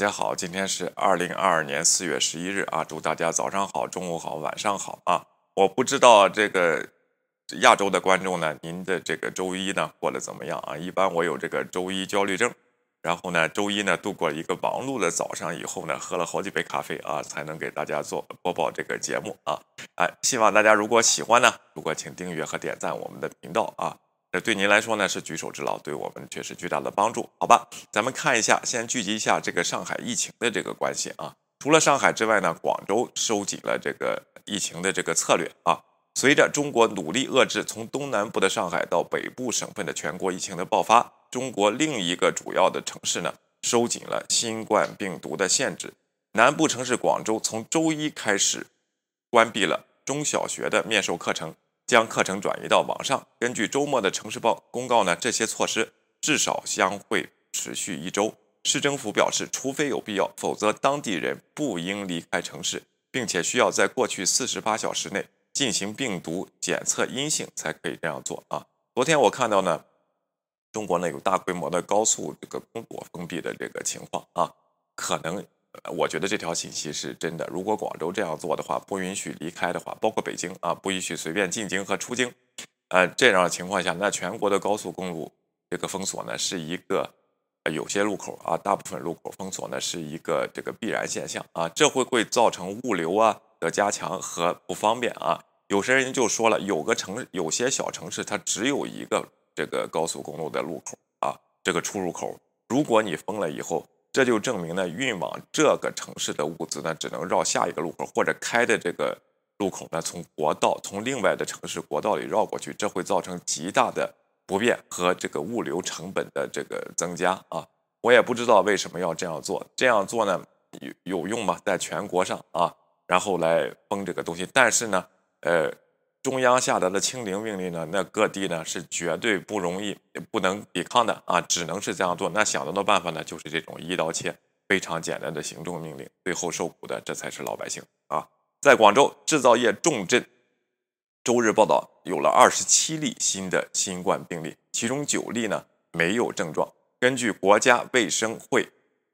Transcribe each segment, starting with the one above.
大家好，今天是二零二二年四月十一日啊，祝大家早上好、中午好、晚上好啊！我不知道这个亚洲的观众呢，您的这个周一呢过得怎么样啊？一般我有这个周一焦虑症，然后呢，周一呢度过了一个忙碌的早上以后呢，喝了好几杯咖啡啊，才能给大家做播报这个节目啊！哎，希望大家如果喜欢呢，如果请订阅和点赞我们的频道啊。这对您来说呢是举手之劳，对我们却是巨大的帮助，好吧？咱们看一下，先聚集一下这个上海疫情的这个关系啊。除了上海之外呢，广州收紧了这个疫情的这个策略啊。随着中国努力遏制从东南部的上海到北部省份的全国疫情的爆发，中国另一个主要的城市呢收紧了新冠病毒的限制。南部城市广州从周一开始关闭了中小学的面授课程。将课程转移到网上。根据周末的城市报公告呢，这些措施至少将会持续一周。市政府表示，除非有必要，否则当地人不应离开城市，并且需要在过去四十八小时内进行病毒检测阴性才可以这样做啊。昨天我看到呢，中国呢有大规模的高速这个公路封闭的这个情况啊，可能。我觉得这条信息是真的。如果广州这样做的话，不允许离开的话，包括北京啊，不允许随便进京和出京，呃，这样的情况下，那全国的高速公路这个封锁呢，是一个有些路口啊，大部分路口封锁呢，是一个这个必然现象啊。这会会造成物流啊的加强和不方便啊。有些人就说了，有个城有些小城市它只有一个这个高速公路的路口啊，这个出入口，如果你封了以后。这就证明呢，运往这个城市的物资呢，只能绕下一个路口，或者开的这个路口呢，从国道从另外的城市国道里绕过去，这会造成极大的不便和这个物流成本的这个增加啊！我也不知道为什么要这样做，这样做呢有有用吗？在全国上啊，然后来封这个东西，但是呢，呃。中央下达的清零命令呢，那各地呢是绝对不容易、不能抵抗的啊，只能是这样做。那想到的办法呢，就是这种一刀切、非常简单的行政命令，最后受苦的这才是老百姓啊。在广州制造业重镇，周日报道有了二十七例新的新冠病例，其中九例呢没有症状。根据国家卫生会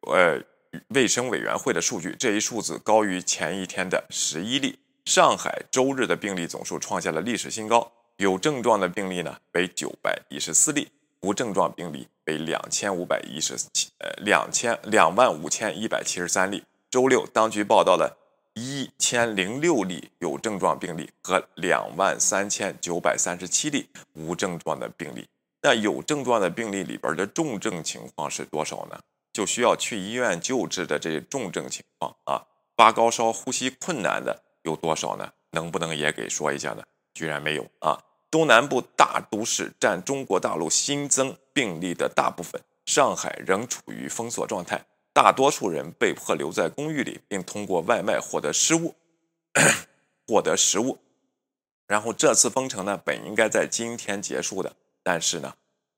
呃卫生委员会的数据，这一数字高于前一天的十一例。上海周日的病例总数创下了历史新高，有症状的病例呢为九百一十四例，无症状病例为两千五百一十七呃两千两万五千一百七十三例。周六，当局报道了一千零六例有症状病例和两万三千九百三十七例无症状的病例。那有症状的病例里边的重症情况是多少呢？就需要去医院救治的这些重症情况啊，发高烧、呼吸困难的。有多少呢？能不能也给说一下呢？居然没有啊！东南部大都市占中国大陆新增病例的大部分，上海仍处于封锁状态，大多数人被迫留在公寓里，并通过外卖获得食物，获得食物。然后这次封城呢，本应该在今天结束的，但是呢，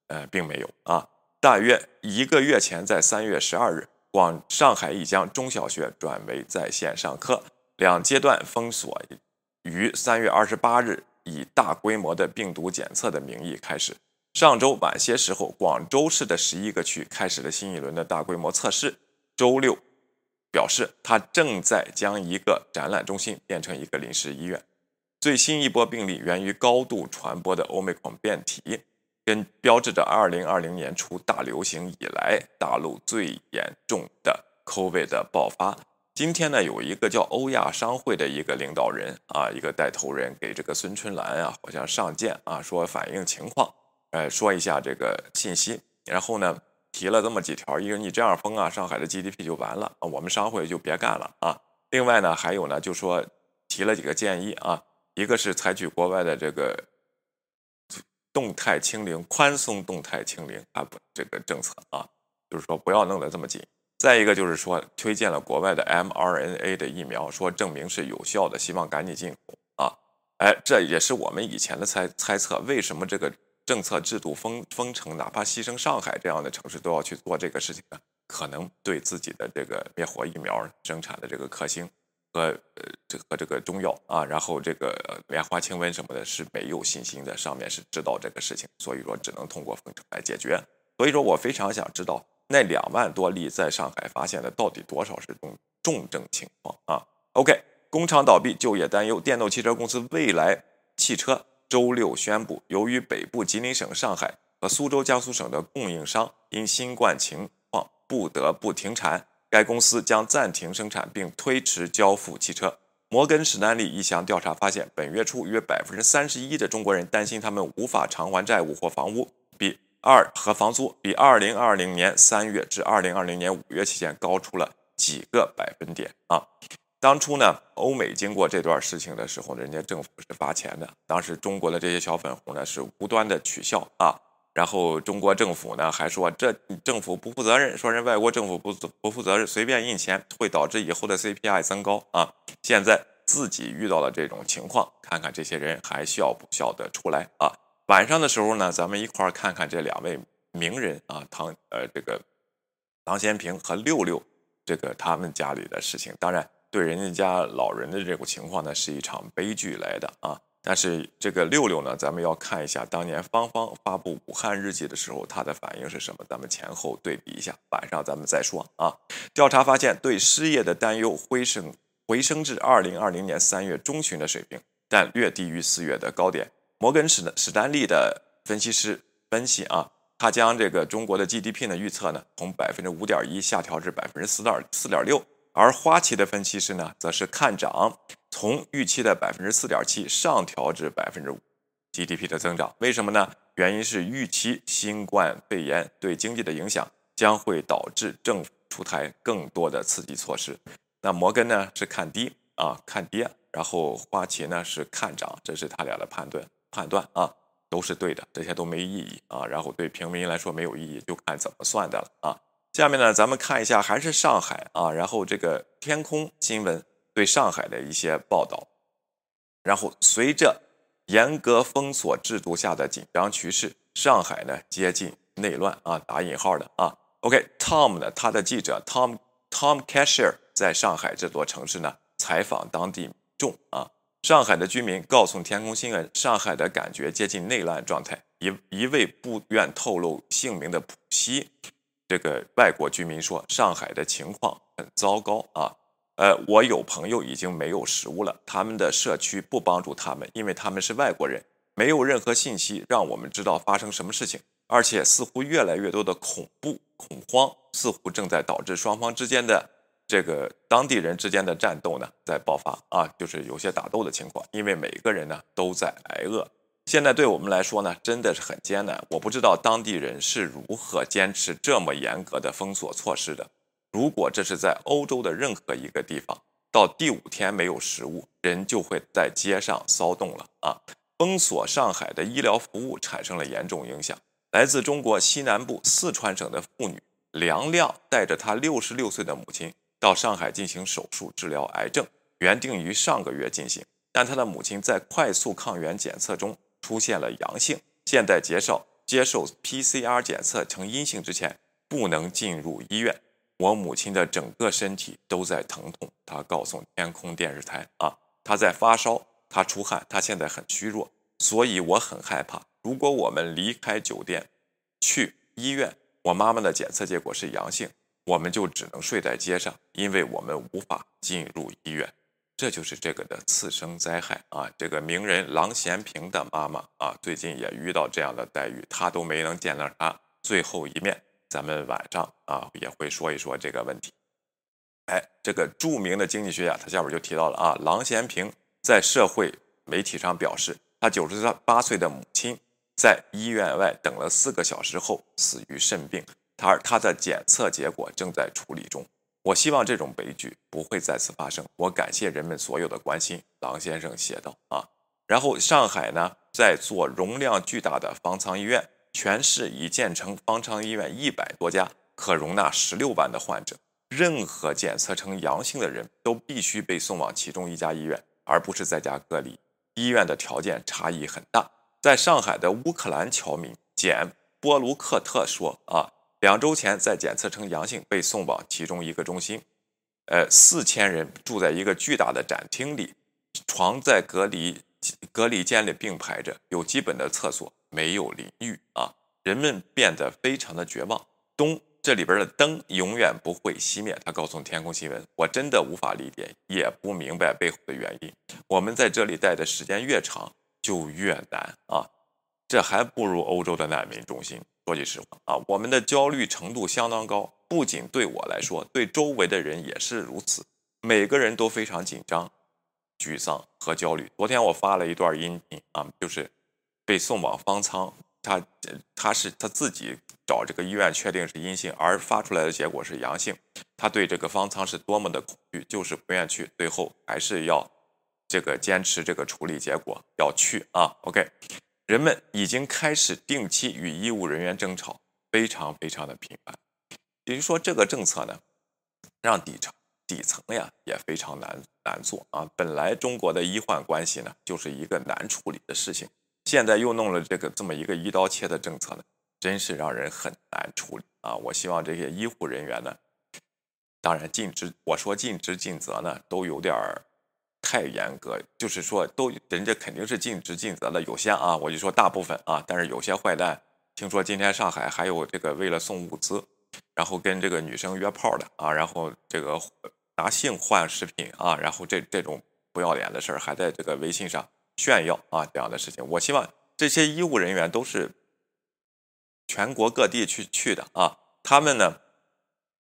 呃，并没有啊。大约一个月前，在三月十二日，广上海已将中小学转为在线上课。两阶段封锁于三月二十八日以大规模的病毒检测的名义开始。上周晚些时候，广州市的十一个区开始了新一轮的大规模测试。周六表示，他正在将一个展览中心变成一个临时医院。最新一波病例源于高度传播的欧美孔变体，跟标志着二零二零年初大流行以来大陆最严重的 COVID 的爆发。今天呢，有一个叫欧亚商会的一个领导人啊，一个带头人给这个孙春兰啊，好像上见啊，说反映情况，呃，说一下这个信息，然后呢，提了这么几条，一个你这样封啊，上海的 GDP 就完了，我们商会就别干了啊。另外呢，还有呢，就说提了几个建议啊，一个是采取国外的这个动态清零、宽松动态清零啊，不这个政策啊，就是说不要弄得这么紧。再一个就是说，推荐了国外的 mRNA 的疫苗，说证明是有效的，希望赶紧进口啊！哎，这也是我们以前的猜猜测，为什么这个政策制度封封城，哪怕牺牲上海这样的城市都要去做这个事情呢？可能对自己的这个灭活疫苗生产的这个克星和呃这和这个中药啊，然后这个莲花清瘟什么的是没有信心的，上面是知道这个事情，所以说只能通过封城来解决。所以说我非常想知道。那两万多例在上海发现的到底多少是重重症情况啊？OK，工厂倒闭，就业担忧。电动汽车公司未来汽车周六宣布，由于北部吉林省、上海和苏州江苏省的供应商因新冠情况不得不停产，该公司将暂停生产并推迟交付汽车。摩根士丹利一项调查发现，本月初约百分之三十一的中国人担心他们无法偿还债务或房屋，二和房租比二零二零年三月至二零二零年五月期间高出了几个百分点啊！当初呢，欧美经过这段事情的时候，人家政府是发钱的，当时中国的这些小粉红呢是无端的取笑啊。然后中国政府呢还说这政府不负责任，说人外国政府不不负责任，随便印钱会导致以后的 CPI 增高啊！现在自己遇到了这种情况，看看这些人还笑不笑得出来啊？晚上的时候呢，咱们一块儿看看这两位名人啊，唐呃这个唐先平和六六这个他们家里的事情。当然，对人家家老人的这种情况呢，是一场悲剧来的啊。但是这个六六呢，咱们要看一下当年芳芳发布《武汉日记》的时候，他的反应是什么？咱们前后对比一下，晚上咱们再说啊。调查发现，对失业的担忧回升回升至二零二零年三月中旬的水平，但略低于四月的高点。摩根史史丹利的分析师分析啊，他将这个中国的 GDP 呢预测呢，从百分之五点一下调至百分之四点四点六。而花旗的分析师呢，则是看涨，从预期的百分之四点七上调至百分之五 GDP 的增长。为什么呢？原因是预期新冠肺炎对经济的影响将会导致政府出台更多的刺激措施。那摩根呢是看低啊，看跌，然后花旗呢是看涨，这是他俩的判断判断啊，都是对的，这些都没意义啊。然后对平民来说没有意义，就看怎么算的了啊。下面呢，咱们看一下还是上海啊，然后这个天空新闻对上海的一些报道。然后随着严格封锁制度下的紧张趋势，上海呢接近内乱啊，打引号的啊。OK，Tom 呢，他的记者 Tom Tom Cashier 在上海这座城市呢采访当地民众啊，上海的居民告诉天空新闻，上海的感觉接近内乱状态。一一位不愿透露姓名的浦西。这个外国居民说，上海的情况很糟糕啊！呃，我有朋友已经没有食物了，他们的社区不帮助他们，因为他们是外国人，没有任何信息让我们知道发生什么事情，而且似乎越来越多的恐怖恐慌，似乎正在导致双方之间的这个当地人之间的战斗呢在爆发啊，就是有些打斗的情况，因为每个人呢都在挨饿。现在对我们来说呢，真的是很艰难。我不知道当地人是如何坚持这么严格的封锁措施的。如果这是在欧洲的任何一个地方，到第五天没有食物，人就会在街上骚动了啊！封锁上海的医疗服务产生了严重影响。来自中国西南部四川省的妇女梁亮带着她六十六岁的母亲到上海进行手术治疗癌症，原定于上个月进行，但她的母亲在快速抗原检测中。出现了阳性，现在接受接受 PCR 检测呈阴性之前，不能进入医院。我母亲的整个身体都在疼痛，她告诉天空电视台啊，她在发烧，她出汗，她现在很虚弱，所以我很害怕。如果我们离开酒店去医院，我妈妈的检测结果是阳性，我们就只能睡在街上，因为我们无法进入医院。这就是这个的次生灾害啊！这个名人郎咸平的妈妈啊，最近也遇到这样的待遇，他都没能见到他最后一面。咱们晚上啊也会说一说这个问题。哎，这个著名的经济学家，他下边就提到了啊，郎咸平在社会媒体上表示，他九十八岁的母亲在医院外等了四个小时后死于肾病，他他的检测结果正在处理中。我希望这种悲剧不会再次发生。我感谢人们所有的关心，郎先生写道啊。然后上海呢，在做容量巨大的方舱医院，全市已建成方舱医院一百多家，可容纳十六万的患者。任何检测呈阳性的人都必须被送往其中一家医院，而不是在家隔离。医院的条件差异很大。在上海的乌克兰侨民简波卢克特说啊。两周前，在检测呈阳性，被送往其中一个中心。呃，四千人住在一个巨大的展厅里，床在隔离隔离间里并排着，有基本的厕所，没有淋浴啊！人们变得非常的绝望。东这里边的灯永远不会熄灭。他告诉天空新闻：“我真的无法理解，也不明白背后的原因。我们在这里待的时间越长，就越难啊！这还不如欧洲的难民中心。说句实话啊，我们的焦虑程度相当高，不仅对我来说，对周围的人也是如此。每个人都非常紧张、沮丧和焦虑。昨天我发了一段音频啊，就是被送往方舱。”他他是他自己找这个医院确定是阴性，而发出来的结果是阳性。他对这个方舱是多么的恐惧，就是不愿去，最后还是要这个坚持这个处理结果要去啊。OK，人们已经开始定期与医务人员争吵，非常非常的频繁。也就是说，这个政策呢，让底层底层呀也非常难难做啊。本来中国的医患关系呢，就是一个难处理的事情。现在又弄了这个这么一个一刀切的政策呢，真是让人很难处理啊！我希望这些医护人员呢，当然尽职，我说尽职尽责呢，都有点儿太严格，就是说都人家肯定是尽职尽责的，有些啊，我就说大部分啊，但是有些坏蛋，听说今天上海还有这个为了送物资，然后跟这个女生约炮的啊，然后这个拿性换食品啊，然后这这种不要脸的事儿还在这个微信上。炫耀啊，这样的事情，我希望这些医务人员都是全国各地去去的啊。他们呢，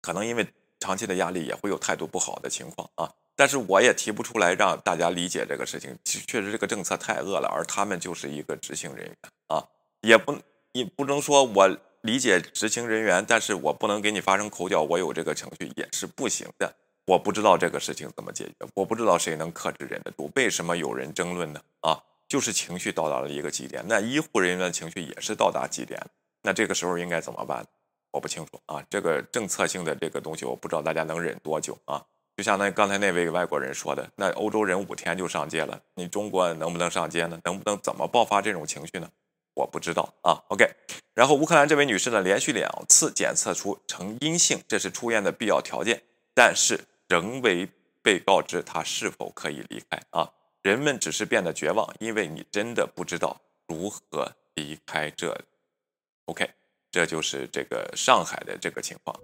可能因为长期的压力，也会有态度不好的情况啊。但是我也提不出来让大家理解这个事情。确实，这个政策太恶了，而他们就是一个执行人员啊，也不也不能说我理解执行人员，但是我不能给你发生口角，我有这个程序也是不行的。我不知道这个事情怎么解决，我不知道谁能克制忍得住。为什么有人争论呢？啊，就是情绪到达了一个极点。那医护人员的情绪也是到达极点。那这个时候应该怎么办？我不清楚啊。这个政策性的这个东西，我不知道大家能忍多久啊。就像那刚才那位外国人说的，那欧洲人五天就上街了，你中国能不能上街呢？能不能怎么爆发这种情绪呢？我不知道啊。OK，然后乌克兰这位女士呢，连续两次检测出呈阴性，这是出院的必要条件，但是。仍未被告知她是否可以离开啊！人们只是变得绝望，因为你真的不知道如何离开这里。OK，这就是这个上海的这个情况。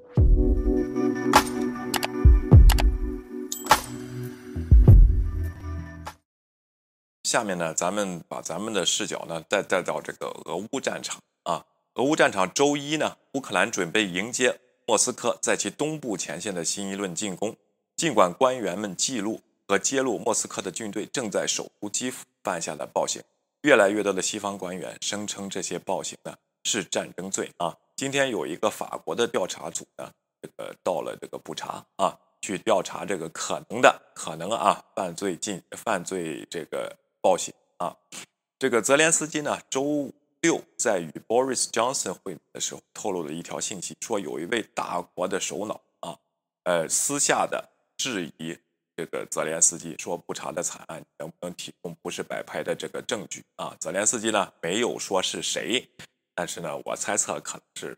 下面呢，咱们把咱们的视角呢带带到这个俄乌战场啊。俄乌战场周一呢，乌克兰准备迎接莫斯科在其东部前线的新一轮进攻。尽管官员们记录和揭露莫斯科的军队正在守护基辅犯下的暴行，越来越多的西方官员声称这些暴行呢是战争罪啊。今天有一个法国的调查组呢，这个到了这个布查啊，去调查这个可能的可能啊犯罪进犯罪这个暴行啊。这个泽连斯基呢，周六在与 Boris Johnson 会的时候透露了一条信息，说有一位大国的首脑啊，呃，私下的。质疑这个泽连斯基说不查的惨案能不能提供不是摆拍的这个证据啊？泽连斯基呢没有说是谁，但是呢我猜测可能是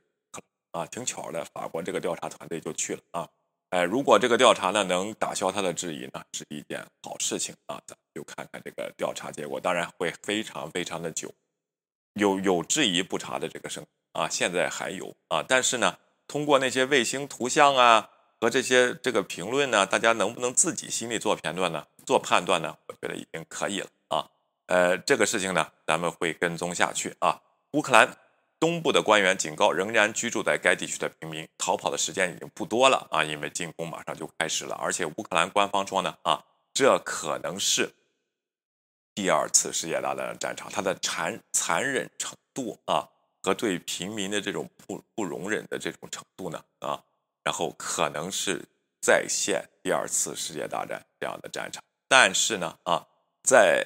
啊挺巧的，法国这个调查团队就去了啊。哎，如果这个调查呢能打消他的质疑呢，是一件好事情啊。咱就看看这个调查结果，当然会非常非常的久，有有质疑不查的这个声啊，现在还有啊，但是呢通过那些卫星图像啊。和这些这个评论呢，大家能不能自己心里做判断呢？做判断呢？我觉得已经可以了啊。呃，这个事情呢，咱们会跟踪下去啊。乌克兰东部的官员警告，仍然居住在该地区的平民，逃跑的时间已经不多了啊，因为进攻马上就开始了。而且乌克兰官方说呢，啊，这可能是第二次世界大战的战场，它的残残忍程度啊，和对平民的这种不不容忍的这种程度呢，啊。然后可能是再现第二次世界大战这样的战场，但是呢，啊，在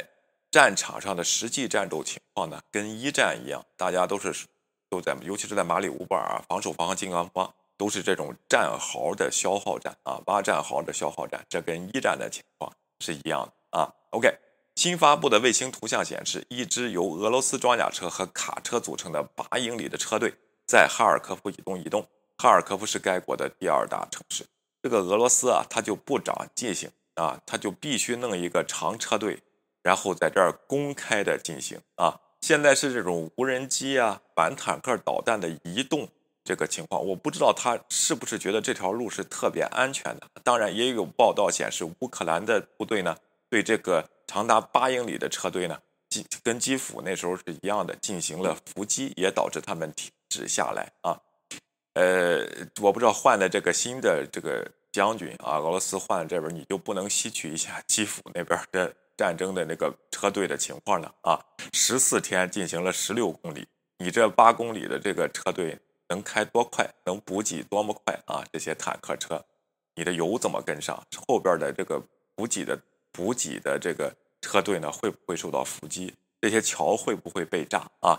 战场上的实际战斗情况呢，跟一战一样，大家都是都在，尤其是在马里乌波尔啊，防守方和进攻方都是这种战壕的消耗战啊，挖战壕的消耗战，这跟一战的情况是一样的啊。OK，新发布的卫星图像显示，一支由俄罗斯装甲车和卡车组成的八英里的车队在哈尔科夫以东移动。哈尔科夫是该国的第二大城市。这个俄罗斯啊，他就不长记性啊，他就必须弄一个长车队，然后在这儿公开的进行啊。现在是这种无人机啊、反坦克导弹的移动，这个情况，我不知道他是不是觉得这条路是特别安全的。当然，也有报道显示，乌克兰的部队呢，对这个长达八英里的车队呢，基跟基辅那时候是一样的，进行了伏击，也导致他们停止下来啊。呃，我不知道换了这个新的这个将军啊，俄罗斯换了这边，你就不能吸取一下基辅那边的战争的那个车队的情况呢？啊，十四天进行了十六公里，你这八公里的这个车队。能开多快，能补给多么快啊！这些坦克车，你的油怎么跟上？后边的这个补给的补给的这个车队呢，会不会受到伏击？这些桥会不会被炸啊？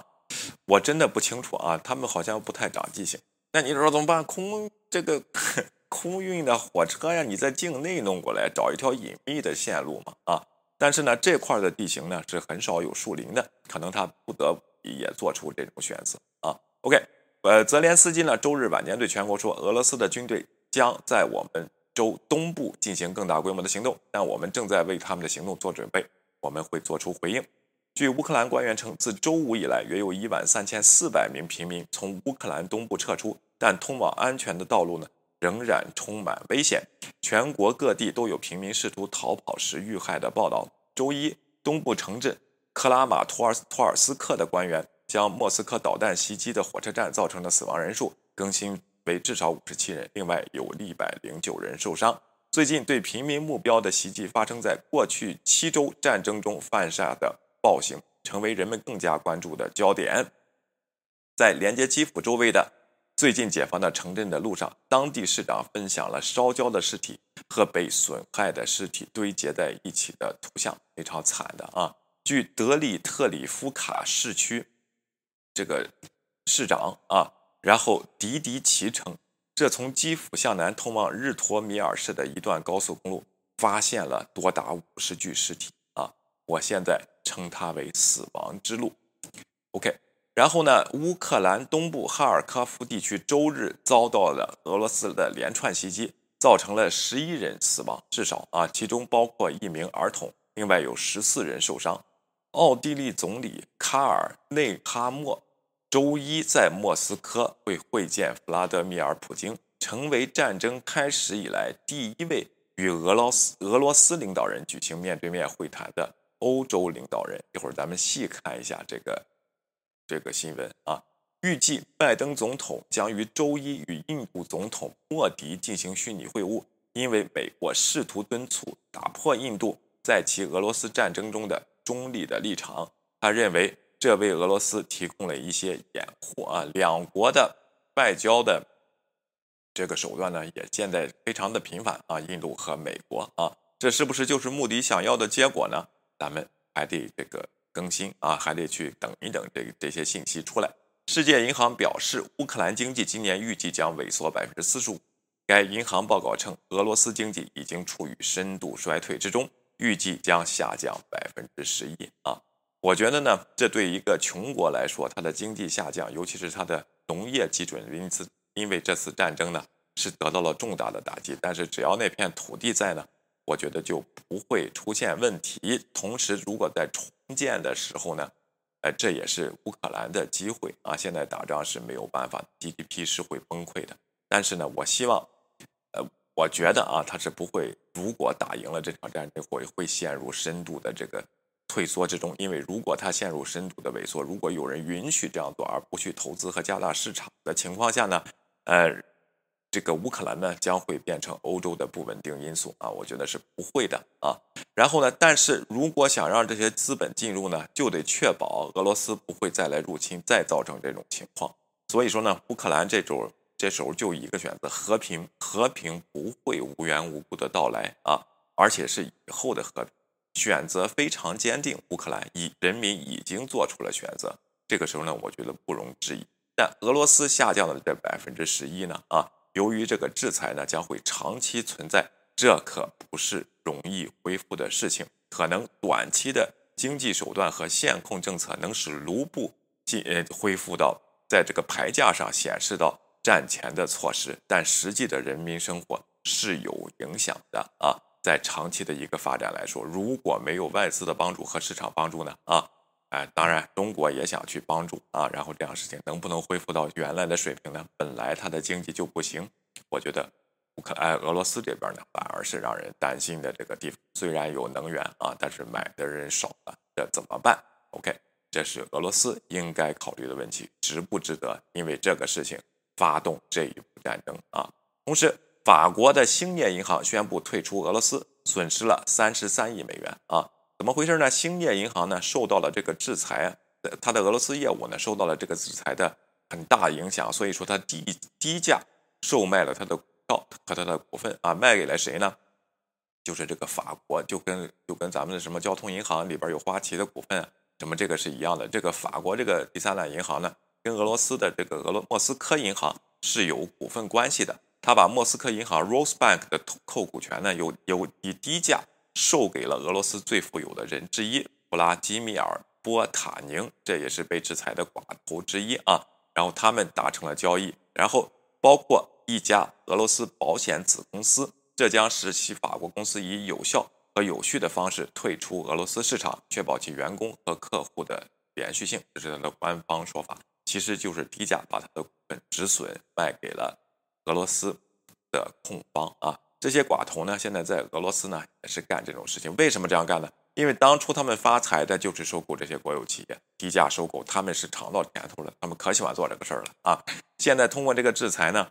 我真的不清楚啊，他们好像不太长记性。那你说怎么办？空这个 空运的火车呀，你在境内弄过来，找一条隐秘的线路嘛啊！但是呢，这块的地形呢是很少有树林的，可能他不得也做出这种选择啊。OK。呃，泽连斯基呢，周日晚间对全国说，俄罗斯的军队将在我们州东部进行更大规模的行动，但我们正在为他们的行动做准备，我们会做出回应。据乌克兰官员称，自周五以来，约有一万三千四百名平民从乌克兰东部撤出，但通往安全的道路呢，仍然充满危险。全国各地都有平民试图逃跑时遇害的报道。周一，东部城镇克拉马托尔斯托尔斯克的官员。将莫斯科导弹袭击的火车站造成的死亡人数更新为至少五十七人，另外有一百零九人受伤。最近对平民目标的袭击发生在过去七周战争中犯下的暴行，成为人们更加关注的焦点。在连接基辅周围的最近解放的城镇的路上，当地市长分享了烧焦的尸体和被损害的尸体堆积在一起的图像，非常惨的啊！据德里特里夫卡市区。这个市长啊，然后迪迪奇称，这从基辅向南通往日托米尔市的一段高速公路发现了多达五十具尸体啊！我现在称它为死亡之路。OK，然后呢，乌克兰东部哈尔科夫地区周日遭到了俄罗斯的连串袭击，造成了十一人死亡，至少啊，其中包括一名儿童，另外有十四人受伤。奥地利总理卡尔内哈默周一在莫斯科会会见弗拉德米尔·普京，成为战争开始以来第一位与俄罗斯俄罗斯领导人举行面对面会谈的欧洲领导人。一会儿咱们细看一下这个这个新闻啊。预计拜登总统将于周一与印度总统莫迪进行虚拟会晤，因为美国试图敦促打破印度在其俄罗斯战争中的。中立的立场，他认为这为俄罗斯提供了一些掩护啊。两国的外交的这个手段呢，也现在非常的频繁啊。印度和美国啊，这是不是就是穆迪想要的结果呢？咱们还得这个更新啊，还得去等一等这这些信息出来。世界银行表示，乌克兰经济今年预计将萎缩百分之四十五。该银行报告称，俄罗斯经济已经处于深度衰退之中。预计将下降百分之十一啊！我觉得呢，这对一个穷国来说，它的经济下降，尤其是它的农业基准，因此因为这次战争呢，是得到了重大的打击。但是只要那片土地在呢，我觉得就不会出现问题。同时，如果在重建的时候呢，呃，这也是乌克兰的机会啊！现在打仗是没有办法，GDP 是会崩溃的。但是呢，我希望。呃我觉得啊，他是不会。如果打赢了这场战争，会会陷入深度的这个退缩之中。因为如果他陷入深度的萎缩，如果有人允许这样做而不去投资和加大市场的情况下呢，呃，这个乌克兰呢将会变成欧洲的不稳定因素啊。我觉得是不会的啊。然后呢，但是如果想让这些资本进入呢，就得确保俄罗斯不会再来入侵，再造成这种情况。所以说呢，乌克兰这种。这时候就一个选择，和平，和平不会无缘无故的到来啊，而且是以后的和平，选择非常坚定。乌克兰已人民已经做出了选择，这个时候呢，我觉得不容置疑。但俄罗斯下降的这百分之十一呢，啊，由于这个制裁呢将会长期存在，这可不是容易恢复的事情。可能短期的经济手段和限控政策能使卢布进呃恢复到在这个牌价上显示到。战前的措施，但实际的人民生活是有影响的啊。在长期的一个发展来说，如果没有外资的帮助和市场帮助呢啊，哎，当然中国也想去帮助啊，然后这样事情能不能恢复到原来的水平呢？本来它的经济就不行，我觉得乌克兰、俄罗斯这边呢反而是让人担心的这个地方。虽然有能源啊，但是买的人少了，这怎么办？OK，这是俄罗斯应该考虑的问题，值不值得因为这个事情发动这一步战争啊？同时，法国的兴业银行宣布退出俄罗斯，损失了三十三亿美元啊。怎么回事呢？兴业银行呢受到了这个制裁，它的俄罗斯业务呢受到了这个制裁的很大影响，所以说它低低价售卖了它的股票和它的股份啊，卖给了谁呢？就是这个法国，就跟就跟咱们的什么交通银行里边有花旗的股份，什么这个是一样的。这个法国这个第三大银行呢，跟俄罗斯的这个俄罗莫斯科银行是有股份关系的，他把莫斯科银行 Rosebank 的扣股权呢，有有以低价。售给了俄罗斯最富有的人之一布拉基米尔·波塔宁，这也是被制裁的寡头之一啊。然后他们达成了交易，然后包括一家俄罗斯保险子公司，这将使其法国公司以有效和有序的方式退出俄罗斯市场，确保其员工和客户的连续性。这是他的官方说法，其实就是低价把他的股份止损卖给了俄罗斯的控方啊。这些寡头呢，现在在俄罗斯呢也是干这种事情。为什么这样干呢？因为当初他们发财的就是收购这些国有企业，低价收购，他们是尝到甜头了，他们可喜欢做这个事儿了啊！现在通过这个制裁呢，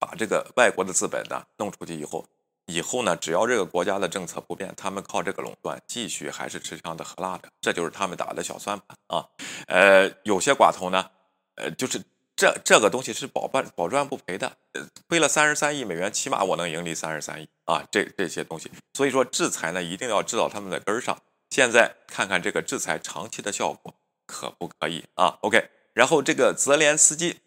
把这个外国的资本呢弄出去以后，以后呢，只要这个国家的政策不变，他们靠这个垄断继续还是吃香的喝辣的，这就是他们打的小算盘啊！呃，有些寡头呢，呃，就是。这这个东西是保办保赚不赔的，亏了三十三亿美元，起码我能盈利三十三亿啊！这这些东西，所以说制裁呢，一定要治到他们的根儿上。现在看看这个制裁长期的效果可不可以啊？OK，然后这个泽连斯基，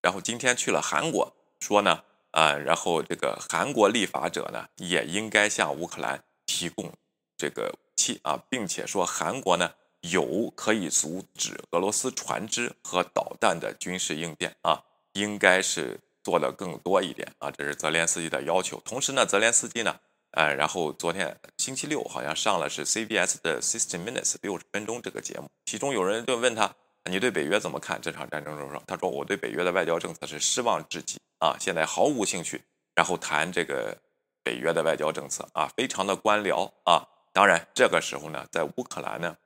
然后今天去了韩国，说呢啊，然后这个韩国立法者呢也应该向乌克兰提供这个武器啊，并且说韩国呢。有可以阻止俄罗斯船只和导弹的军事应变啊，应该是做的更多一点啊，这是泽连斯基的要求。同时呢，泽连斯基呢，呃，然后昨天星期六好像上了是 CBS 的 Sixty Minutes 六十分钟这个节目，其中有人就问他，你对北约怎么看这场战争中说？他说我对北约的外交政策是失望至极啊，现在毫无兴趣，然后谈这个北约的外交政策啊，非常的官僚啊。当然这个时候呢，在乌克兰呢。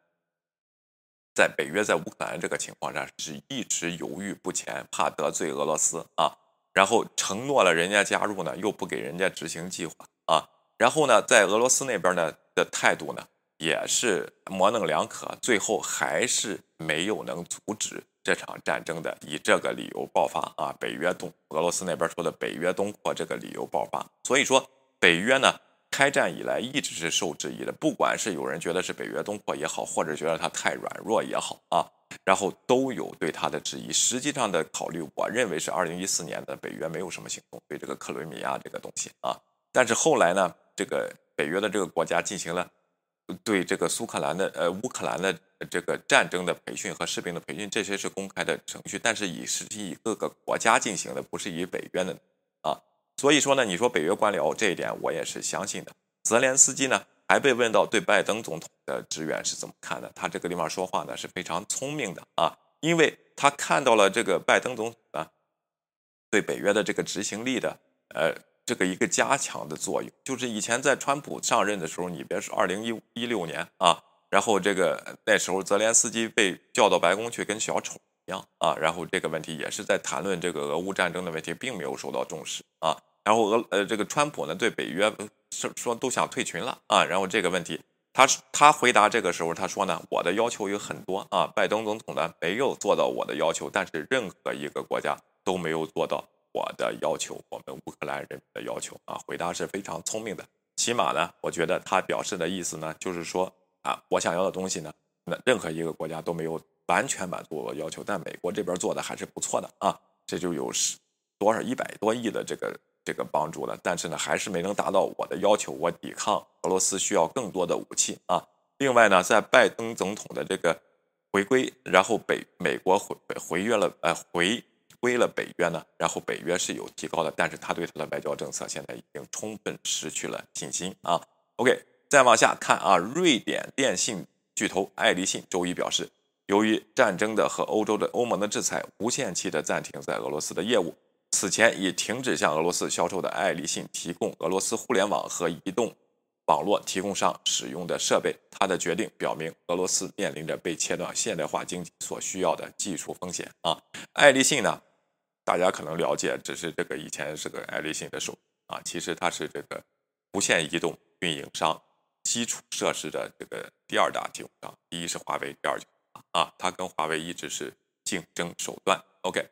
在北约在乌克兰这个情况下是一直犹豫不前，怕得罪俄罗斯啊，然后承诺了人家加入呢，又不给人家执行计划啊，然后呢，在俄罗斯那边呢的态度呢也是模棱两可，最后还是没有能阻止这场战争的，以这个理由爆发啊，北约东俄罗斯那边说的北约东扩这个理由爆发，所以说北约呢。开战以来一直是受质疑的，不管是有人觉得是北约东扩也好，或者觉得它太软弱也好啊，然后都有对它的质疑。实际上的考虑，我认为是二零一四年的北约没有什么行动对这个克罗米亚这个东西啊，但是后来呢，这个北约的这个国家进行了对这个苏克兰的呃乌克兰的这个战争的培训和士兵的培训，这些是公开的程序，但是以实际以各个国家进行的，不是以北约的。所以说呢，你说北约官僚这一点，我也是相信的。泽连斯基呢，还被问到对拜登总统的支援是怎么看的，他这个地方说话呢是非常聪明的啊，因为他看到了这个拜登总统呢对北约的这个执行力的呃这个一个加强的作用。就是以前在川普上任的时候，你别说二零一一六年啊，然后这个那时候泽连斯基被叫到白宫去跟小丑。一样啊，然后这个问题也是在谈论这个俄乌战争的问题，并没有受到重视啊。然后俄呃这个川普呢对北约说说都想退群了啊。然后这个问题，他他回答这个时候他说呢，我的要求有很多啊，拜登总统呢没有做到我的要求，但是任何一个国家都没有做到我的要求，我们乌克兰人民的要求啊。回答是非常聪明的，起码呢，我觉得他表示的意思呢就是说啊，我想要的东西呢，那任何一个国家都没有。完全满足我要求，但美国这边做的还是不错的啊，这就有十多少一百多亿的这个这个帮助了，但是呢，还是没能达到我的要求，我抵抗俄罗斯需要更多的武器啊。另外呢，在拜登总统的这个回归，然后北美国回回约了呃回归了北约呢，然后北约是有提高的，但是他对他的外交政策现在已经充分失去了信心啊。OK，再往下看啊，瑞典电信。巨头爱立信周一表示，由于战争的和欧洲的欧盟的制裁，无限期的暂停在俄罗斯的业务。此前已停止向俄罗斯销售的爱立信提供俄罗斯互联网和移动网络提供商使用的设备。他的决定表明，俄罗斯面临着被切断现代化经济所需要的技术风险。啊，爱立信呢，大家可能了解，只是这个以前是个爱立信的手啊，其实它是这个无线移动运营商基础设施的这个第二大提供商，第一是华为，第二就啊，它跟华为一直是竞争手段。OK。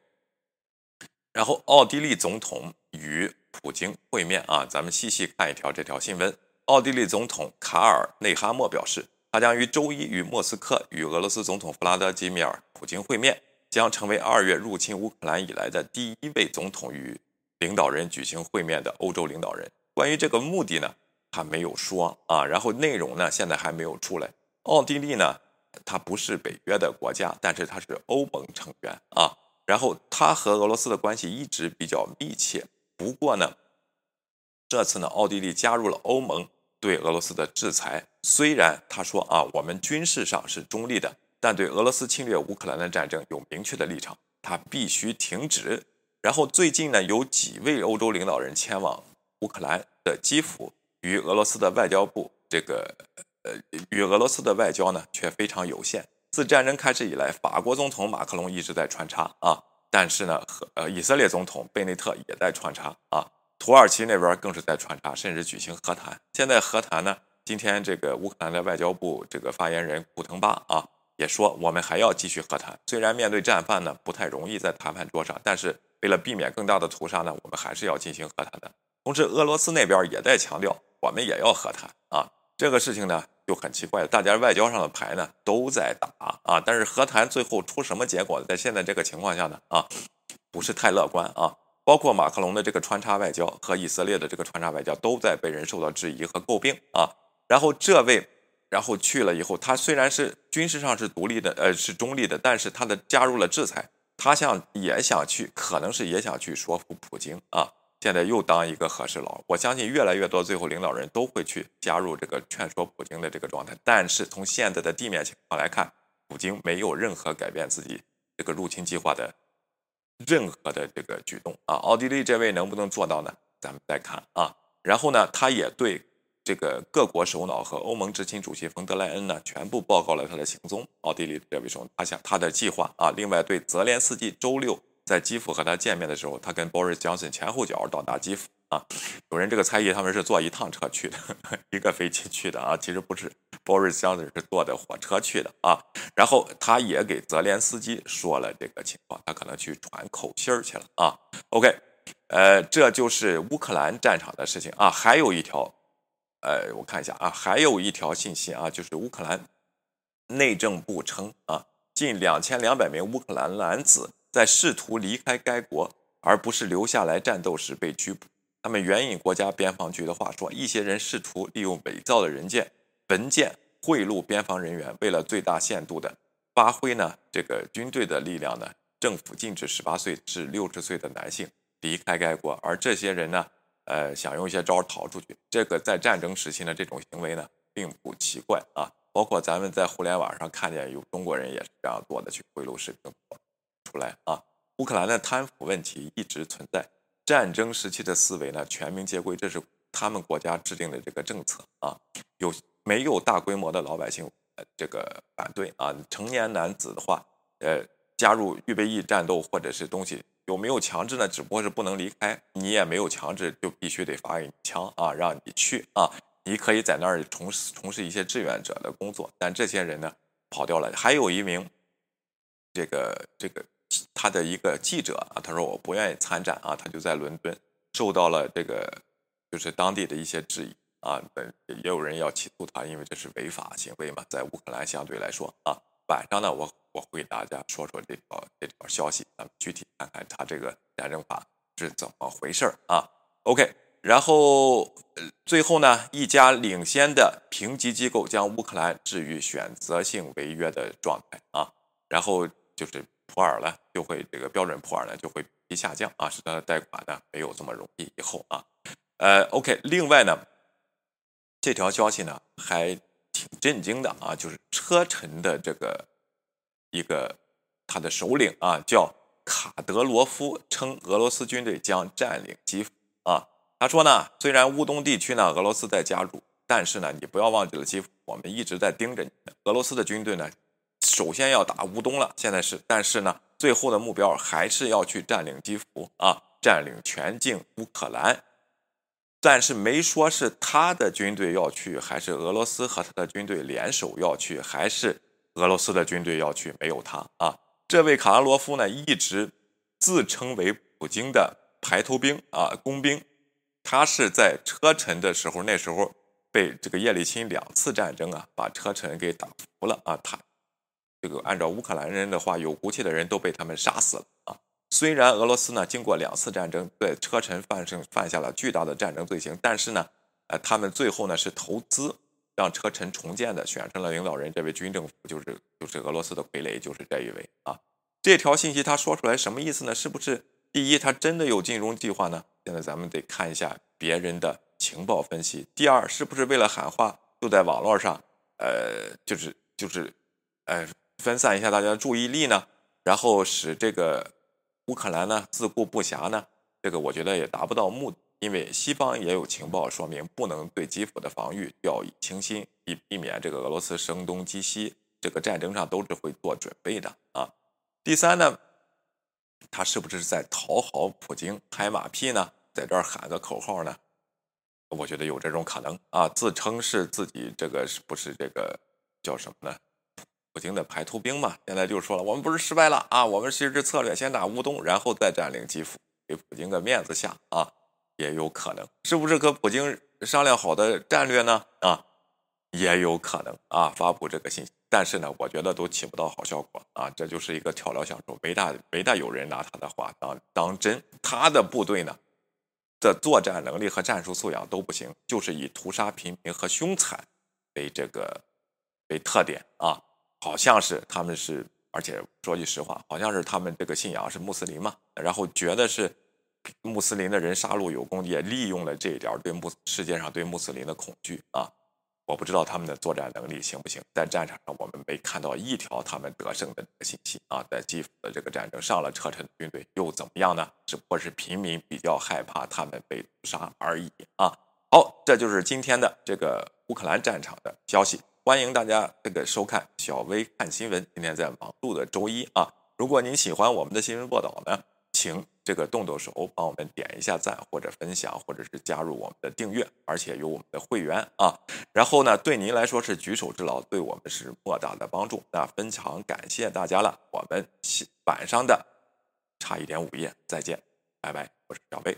然后，奥地利总统与普京会面啊，咱们细细看一条这条新闻。奥地利总统卡尔内哈默表示，他将于周一与莫斯科与俄罗斯总统弗拉德基米尔·普京会面，将成为二月入侵乌克兰以来的第一位总统与领导人举行会面的欧洲领导人。关于这个目的呢，他没有说啊，然后内容呢，现在还没有出来。奥地利呢，它不是北约的国家，但是它是欧盟成员啊。然后他和俄罗斯的关系一直比较密切，不过呢，这次呢，奥地利加入了欧盟对俄罗斯的制裁。虽然他说啊，我们军事上是中立的，但对俄罗斯侵略乌克兰的战争有明确的立场，他必须停止。然后最近呢，有几位欧洲领导人前往乌克兰的基辅，与俄罗斯的外交部这个呃，与俄罗斯的外交呢却非常有限。自战争开始以来，法国总统马克龙一直在穿插啊，但是呢，和呃以色列总统贝内特也在穿插啊，土耳其那边更是在穿插，甚至举行和谈。现在和谈呢，今天这个乌克兰的外交部这个发言人古腾巴啊也说，我们还要继续和谈。虽然面对战犯呢不太容易在谈判桌上，但是为了避免更大的屠杀呢，我们还是要进行和谈的。同时，俄罗斯那边也在强调，我们也要和谈啊。这个事情呢。就很奇怪大家外交上的牌呢都在打啊，但是和谈最后出什么结果，在现在这个情况下呢啊，不是太乐观啊。包括马克龙的这个穿插外交和以色列的这个穿插外交都在被人受到质疑和诟病啊。然后这位，然后去了以后，他虽然是军事上是独立的，呃，是中立的，但是他的加入了制裁，他想也想去，可能是也想去说服普京啊。现在又当一个和事佬，我相信越来越多最后领导人都会去加入这个劝说普京的这个状态。但是从现在的地面情况来看，普京没有任何改变自己这个入侵计划的任何的这个举动啊。奥地利这位能不能做到呢？咱们再看啊。然后呢，他也对这个各国首脑和欧盟执行主席冯德莱恩呢全部报告了他的行踪。奥地利这位首，他想他的计划啊。另外对泽连斯基周六。在基辅和他见面的时候，他跟 Boris Johnson 前后脚到达基辅啊。有人这个猜疑，他们是坐一趟车去的，一个飞机去的啊。其实不是，Boris Johnson 是坐的火车去的啊。然后他也给泽连斯基说了这个情况，他可能去传口信儿去了啊。OK，呃，这就是乌克兰战场的事情啊。还有一条，呃，我看一下啊，还有一条信息啊，就是乌克兰内政部称啊，近两千两百名乌克兰男子。在试图离开该国，而不是留下来战斗时被拘捕。他们援引国家边防局的话说，一些人试图利用伪造的人件文件贿赂边防人员，为了最大限度的发挥呢这个军队的力量呢，政府禁止十八岁至六十岁的男性离开该国。而这些人呢，呃，想用一些招逃出去。这个在战争时期呢，这种行为呢，并不奇怪啊。包括咱们在互联网上看见有中国人也是这样做的，去贿赂士兵。出来啊！乌克兰的贪腐问题一直存在，战争时期的思维呢，全民皆归，这是他们国家制定的这个政策啊。有没有大规模的老百姓呃这个反对啊？成年男子的话，呃，加入预备役战斗或者是东西，有没有强制呢？只不过是不能离开，你也没有强制，就必须得发给你枪啊，让你去啊。你可以在那儿从事从事一些志愿者的工作，但这些人呢跑掉了。还有一名这个这个。他的一个记者啊，他说我不愿意参战啊，他就在伦敦受到了这个就是当地的一些质疑啊，也有人要起诉他，因为这是违法行为嘛，在乌克兰相对来说啊，晚上呢我我会给大家说说这条这条消息，咱们具体看看他这个战争法是怎么回事啊？OK，然后最后呢，一家领先的评级机构将乌克兰置于选择性违约的状态啊，然后就是。普尔呢就会这个标准普尔呢就会一下降啊，使得贷款呢没有这么容易。以后啊，呃，OK，另外呢，这条消息呢还挺震惊的啊，就是车臣的这个一个他的首领啊，叫卡德罗夫，称俄罗斯军队将占领基辅啊。他说呢，虽然乌东地区呢俄罗斯在加入，但是呢，你不要忘记了基辅，我们一直在盯着你。俄罗斯的军队呢，首先要打乌东了，现在是，但是呢，最后的目标还是要去占领基辅啊，占领全境乌克兰。但是没说是他的军队要去，还是俄罗斯和他的军队联手要去，还是俄罗斯的军队要去？没有他啊！这位卡拉罗夫呢，一直自称为普京的排头兵啊，工兵。他是在车臣的时候，那时候被这个叶利钦两次战争啊，把车臣给打服了啊。他这个按照乌克兰人的话，有骨气的人都被他们杀死了啊。虽然俄罗斯呢经过两次战争对车臣犯生犯下了巨大的战争罪行，但是呢，呃，他们最后呢是投资让车臣重建的，选上了领导人，这位军政府就是就是俄罗斯的傀儡，就是这一位啊。这条信息他说出来什么意思呢？是不是第一他真的有金融计划呢？现在咱们得看一下别人的情报分析。第二，是不是为了喊话就在网络上，呃，就是就是，呃，分散一下大家的注意力呢？然后使这个。乌克兰呢自顾不暇呢，这个我觉得也达不到目的，因为西方也有情报说明不能对基辅的防御掉以轻心，以避免这个俄罗斯声东击西，这个战争上都是会做准备的啊。第三呢，他是不是在讨好普京拍马屁呢？在这儿喊个口号呢？我觉得有这种可能啊，自称是自己这个是不是这个叫什么呢？普京的排头兵嘛，现在就说了，我们不是失败了啊，我们其实策略，先打乌东，然后再占领基辅，给普京个面子下啊，也有可能，是不是和普京商量好的战略呢？啊，也有可能啊，发布这个信息，但是呢，我觉得都起不到好效果啊，这就是一个跳梁小丑，没大没大有人拿他的话当当真，他的部队呢的作战能力和战术素养都不行，就是以屠杀平民和凶残为这个为特点啊。好像是他们是，而且说句实话，好像是他们这个信仰是穆斯林嘛，然后觉得是穆斯林的人杀戮有功，也利用了这一点对穆世界上对穆斯林的恐惧啊。我不知道他们的作战能力行不行，在战场上我们没看到一条他们得胜的信息啊。在基辅的这个战争上了车臣军队又怎么样呢？只不过是平民比较害怕他们被杀而已啊。好，这就是今天的这个乌克兰战场的消息。欢迎大家这个收看小薇看新闻。今天在忙碌的周一啊，如果您喜欢我们的新闻报道呢，请这个动动手帮我们点一下赞，或者分享，或者是加入我们的订阅，而且有我们的会员啊。然后呢，对您来说是举手之劳，对我们是莫大的帮助。那非常感谢大家了。我们晚上的差一点午夜再见，拜拜，我是小薇。